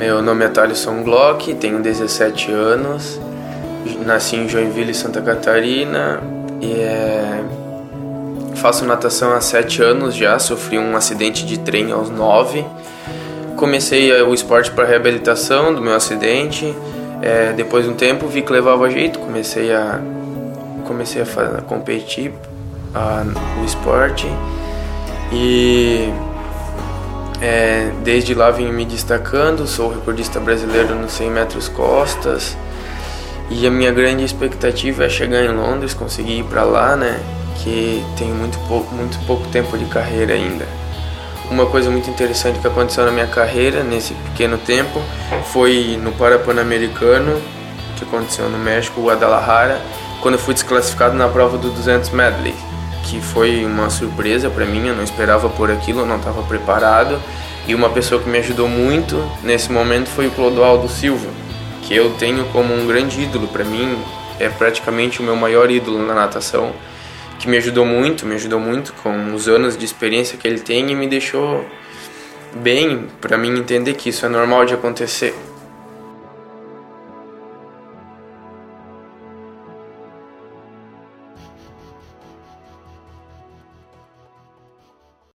Meu nome é Thaleson Glock, tenho 17 anos, nasci em Joinville, Santa Catarina e é... faço natação há 7 anos já, sofri um acidente de trem aos 9. Comecei o esporte para reabilitação do meu acidente, é, depois de um tempo vi que levava jeito, comecei a comecei a, fazer, a competir a, o esporte e é, desde lá vim me destacando, sou recordista brasileiro nos 100 metros costas e a minha grande expectativa é chegar em Londres, conseguir ir para lá, né? Que tenho muito pouco, muito pouco tempo de carreira ainda. Uma coisa muito interessante que aconteceu na minha carreira nesse pequeno tempo foi no Parapan-Americano, que aconteceu no México, Guadalajara, quando eu fui desclassificado na prova do 200 medley que foi uma surpresa para mim, eu não esperava por aquilo, eu não estava preparado. E uma pessoa que me ajudou muito nesse momento foi o Clodoaldo Silva, que eu tenho como um grande ídolo para mim, é praticamente o meu maior ídolo na natação, que me ajudou muito, me ajudou muito com os anos de experiência que ele tem e me deixou bem para mim entender que isso é normal de acontecer.